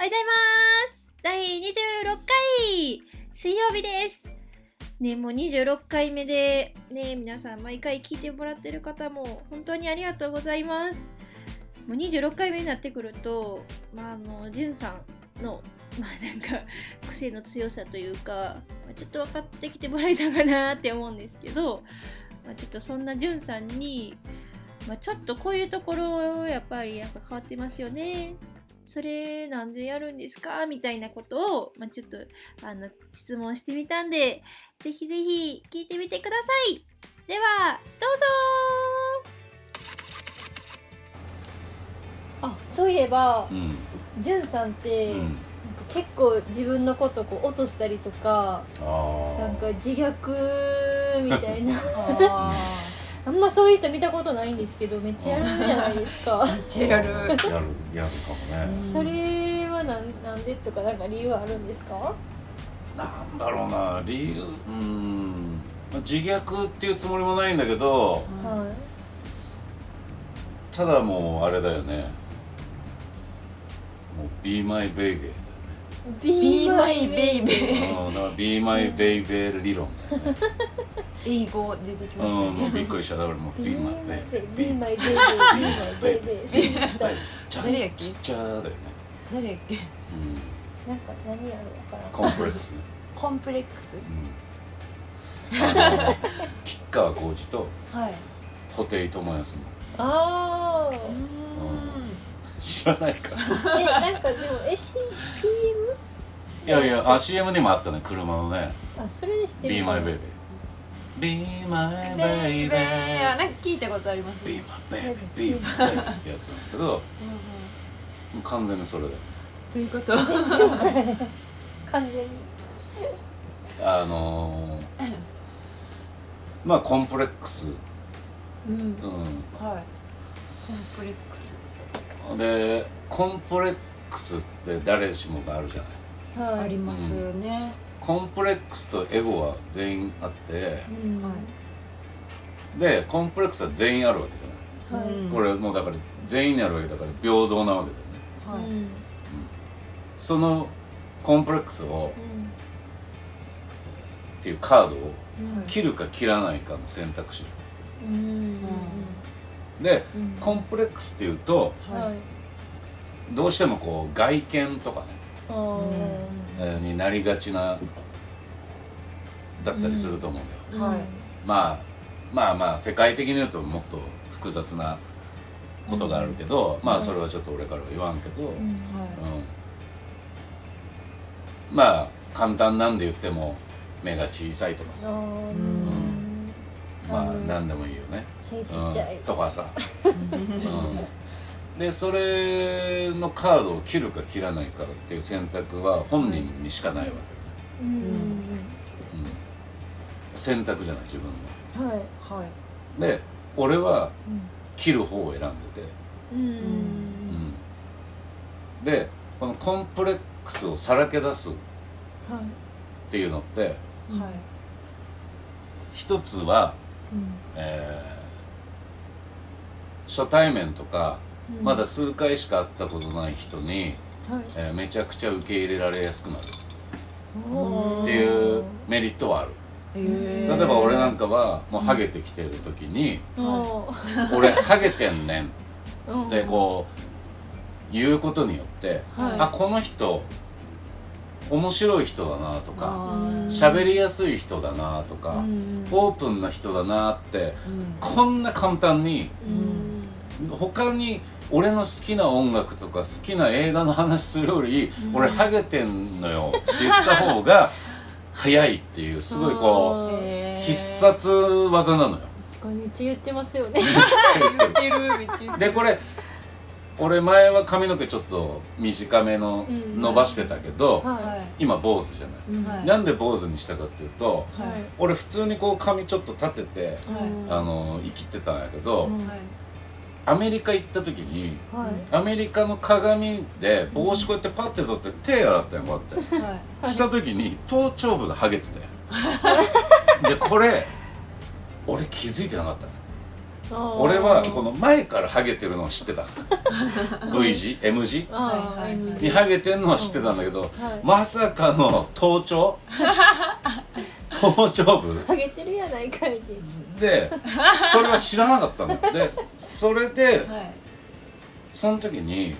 はようございます。第26回。水曜日です。ねもう26回目でね皆さん毎回聞いてもらってる方も本当にありがとうございます。もう26回目になってくるとまああのじゅんさんのまあなんか癖の強さというか、まあ、ちょっと分かってきてもらえたかなって思うんですけど、まあ、ちょっとそんなじゅんさんに、まあ、ちょっとこういうところやっぱりなんか変わってますよね。それなんでやるんですか？みたいなことを、まあ、ちょっとあの質問してみたんでぜひぜひ聞いてみてください。ではどうぞあそういえばうん。じゅんさんって、うん。なんか結構自分のことこう落としたりとかなんか自虐みたいな ああんまそういう人見たことないんですけどめっちゃやるんじゃないですか。めっちゃやる。やるやるかもね。それはなんなんでとかなんか理由あるんですか？なんだろうな理由うん。まあ自虐っていうつもりもないんだけどはただもうあれだよね。もう「Be My Baby い」Be Be My Baby 理論だよね英語出てきうんましたね。もうびっくりした。だからもう Be My Baby Be my baby, be my baby ちゃん誰やっけ？ちっちゃだよね。誰やっけ？うん。なんか何やろうわからんコンプレックス。ねコンプレックス？うん。吉川晃司とはい。布袋寅泰の。あー。知らないか。えなんかでもえ C CM? いやいやあ CM にもあったね車のね。あそれで知ってる Be か my な baby Be my ベイ baby ベーなんか聞いたことあります？Be my baby Be my baby ってやつなんだけど。もう完全にそれだよということ？完全に。あのー、まあコンプレックス。うん。うはい。コンプレックス。んでコンプレックスって誰しもがあるじゃないありますね。コンプレックスとエゴは全員あってうん。はでコンプレックスは全員あるわけじゃない。はい。うんこれもうだから全員にあるわけだから平等なわけだよね。はい。うん。そのコンプレックスをうん。っていうカードをうん切るか切らないかの選択肢。うん。でうん。コンプレックスっていうとはいはい。どうしてもこう外見とかね、になりがちなだったりすると思うんだよ、はい。まあまあまあ世界的に言うともっと複雑なことがあるけど、まあそれはちょっと俺からは言わんけど、うん。はい。うん。まあ簡単なんで言っても目が小さいとかさ、まあうん。何でもいいよね、うん。とかさ、うんでそれのカードを切るか切らないかっていう選択は本人にしかないわけ、うん。うん。選択じゃない自分の。はいはい。で俺は切る方を選んでて、うん。うん。でこのコンプレックスをさらけ出すっはいていうのってはい。一つは、えー初対面とかうんまだ数回しか会ったことない人に、はい。えーめちゃくちゃ受け入れられやすくなる。っていうメリットはある。例例えば俺なんかはもうハゲてきてる時にお「ー俺ハゲてんねん」うん。ってこう言うことによってはい。あこの人面白い人だなとかうん喋りやすい人だなとかうん。オープンな人だなってこんな簡単にうん。他に俺の好きな音楽とか好きな映画の話するよりうん。俺ハゲてんのよって言った方が 早いっていうすごいこう必殺技なのよ。確かにめっちゃ言ってますよね。言ってる。でこれ俺前は髪の毛ちょっと短めのうん。伸ばしてたけど、ははい。今坊主じゃない、いはい。なんで坊主にしたかっていうとはい。俺普通にこう髪ちょっと立てて、はい。あの生きてたんやけど、アメリカ行った時にはい。アメリカの鏡で帽子こうやってパッて取って手洗ったんよこうやってはい。した時に頭頂部がハゲてたよでこれ俺気づいてなかった。俺はこの前からハゲてるのを知ってた。V 字 M 字にハゲてるのは知ってたんだけど、はい。まさかの頭頂？頭頂部？ハゲてるやないかいってでそれは知らなかったの。でそれではい。その時に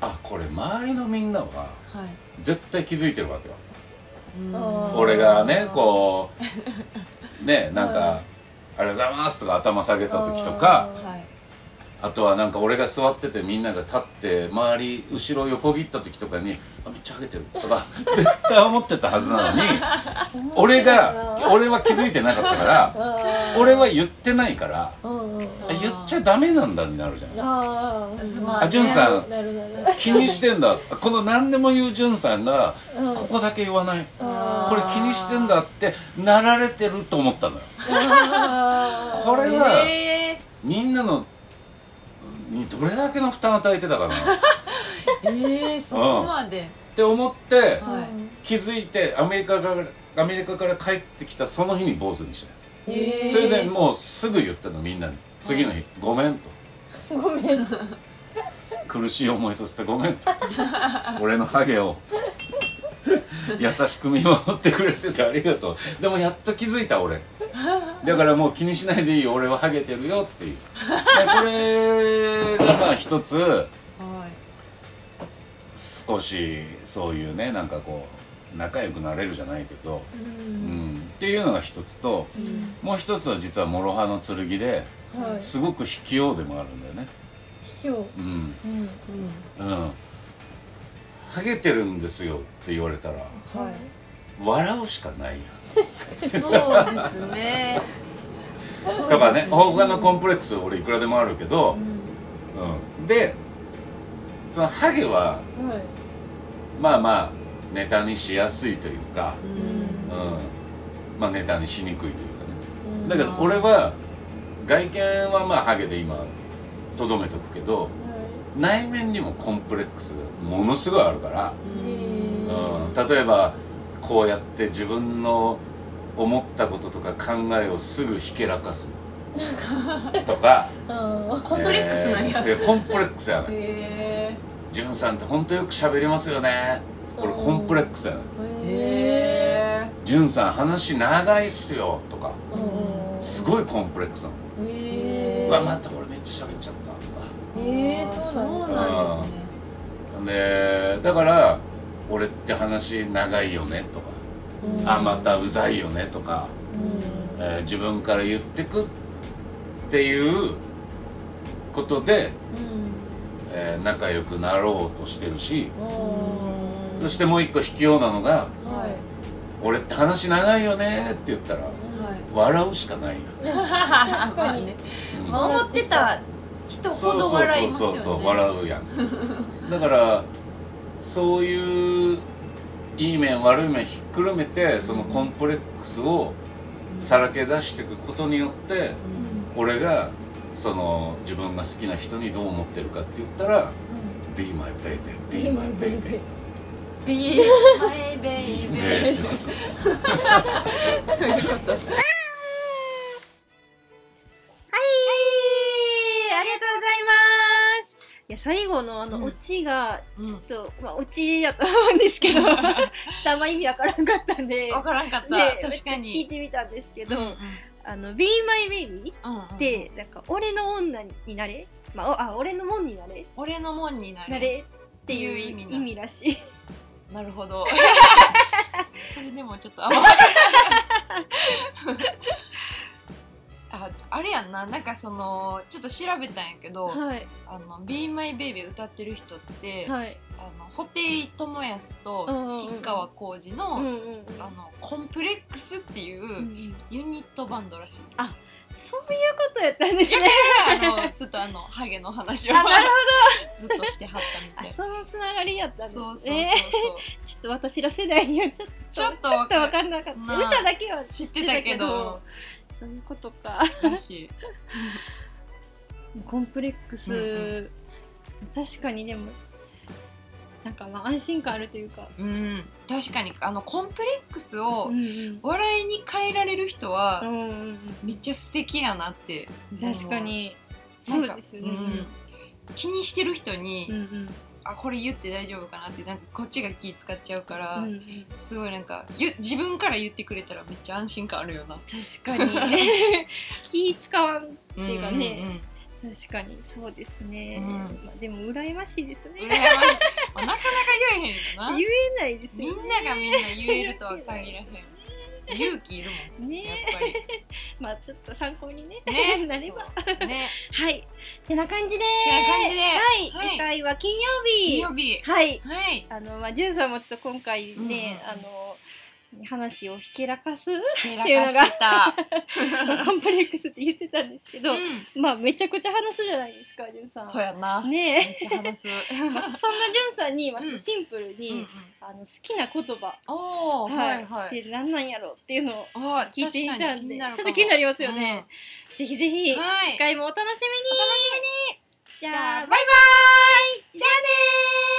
あこれ周りのみんなははい。絶対気づいてるわけよ。うん。あー俺がねこう ねなんか、はい。ありがとうございます」とか頭下げた時とかはい。あとはなんか俺が座っててみんなが立って周り後ろ横切った時とかに「あめっちゃハゲてる」とか絶対思ってたはずなのに 俺が俺は気づいてなかったからあ俺は言ってないから言っちゃダメなんだになるじゃん。あーまあじゅんさん気にしてんだ。この何でも言うじゅんさんがうん。ここだけ言わない。これ気にしてんだってなられてると思ったのよ。これはえみんなのにどれだけの負担与えてたかな。っー、えー、そこまで、て思ってはい。気づいてアメリカからアメリカから帰ってきたその日に坊主にしたえー、それでもうすぐ言ったのみんなに。次の日「ごめん」と。ごめん「苦しい思いさせてごめん」と「俺のハゲを。優しく見守ってくれててありがとう」でもやっと気づいた俺。だからもう気にしないでいいよ。俺はハゲてるよっていう。でこれがまあ一つはい。少しそういうねなんかこう仲良くなれるじゃないけど、ううん。ん、っていうのが一つとうん。もう一つは実は諸刃の剣ではい。すごく卑怯でもあるんだよね。卑怯。うん。うん。うん。ハゲてるんですよって言われたらうんはい。笑うしかないそうですね。やんとかね。他のコンプレックス俺いくらでもあるけどう、ん。うん、でそのハゲははい。まあまあネタにしやすいというか、ううん。ん、まあネタにしにくいというかね。うん。だけど俺は外見はまあハゲで今とどめとくけど内面にもコンプレックスがものすごいあるから、うん、例えばこうやって自分の思ったこととか考えをすぐひけらかす。とかあコンプレックスなんや、えーいコンプレックスやねへジュンさんって本当よく喋りますよねこれコンプレックスやねえーへへジュンさん話長いっすよとか。ーすごいコンプレックスなの。へー。うわまた俺めっちゃ喋っちゃった。とかえーそそううななんんですねでだから「俺って話長いよね」とか「うん。あまたうざいよね」とか、うん。えー自分から言ってくっていうことで、えー仲良くなろうとしてるしうんそしてもう一個卑怯なのがはい「俺って話長いよね」って言ったらはい。笑うしかないよ、ね。思ってた人ほど笑いますよね。そうそうそうそう笑うやん。だからそういういい面悪い面ひっくるめてそのコンプレックスをさらけ出していくことによって俺がその自分が好きな人にどう思ってるかって言ったら「Be my baby be my baby」ビーマイベイベー。そうい。うことですはい。ありがとうござい。ますい。や最後のあの、うんオチがちょっと、まあオチやと思うんですけどちょっとあんま意味わからんかったんでわからんかった、確かめっちゃ聞い。てみたんですけど、うんうんあの「Be My Baby」うんうんなんか俺の女になれ、まあ、おあ俺のもんになれ俺のもんになるなれってい。う意味意味らしいなるほど。それでもちょっとあんま。ああれやんな。なんかそのちょっと調べたんやけど、はい。あの「Be My Baby」歌ってる人って、はい。あの布袋寅泰とうんうんうん。吉川晃司の,、うんうんうん。あのコンプレックスっていううんユニットバンドらしい。あそういうことやったんですね。あのちょっとあのハゲの話をあなるずっとしてはったみたい。あそのつながりやったんですね。そうそうそうそう、ちょっと私ら世代にはちょっとちょっと分かんなかった。なあ歌だけは知ってたけどそういうことか。コンプレックス、うんう確かにでもなんかまあ安心感あるというか、うん。確かにあのコンプレックスをん笑いに変えられる人は、うんうんめっちゃ素敵やなってう。ん、確かにそうですよね、うん。気にしてる人に、うんうん。あこれ言って大丈夫かなってなんかこっちが気使っちゃうから、うんうん。すごいなんかゆ自分から言ってくれたらめっちゃ安心感あるよな。確かに。気使わんっていうかね、うんうん確かにそうですね、うん。まあ、でも羨ましいですね。ましい。まあなかなか言えへんよな。言えないですね。んながみんな言えるとは限らへん勇気いるもんね。ぱ まあちょっと参考にねね。なれば。りね。はい。てな感じで。てな感じで。はい、はい。次回は金曜金日曜日。はい。はい。あのまあじゅんさんもちょっと今回ね、うんうん。あの話をひけらかすけらかしてた。コンプレックスって言ってたんですけど、うん。まあめちゃくちゃ話すじゃないですかじゅんさん。そうやな。めねっちゃ話す。え、まあ、そんなじゅんさんに、まあ、うん。シンプルに、うんうん。あの好きな言葉。おおはい。はいで何なんやろっていうのを聞いてみたんでちょっと気になりますよね、ぜひぜひ、うんはい。次回もお楽しみに。お楽しみに。じゃあバイバイ。バイバイ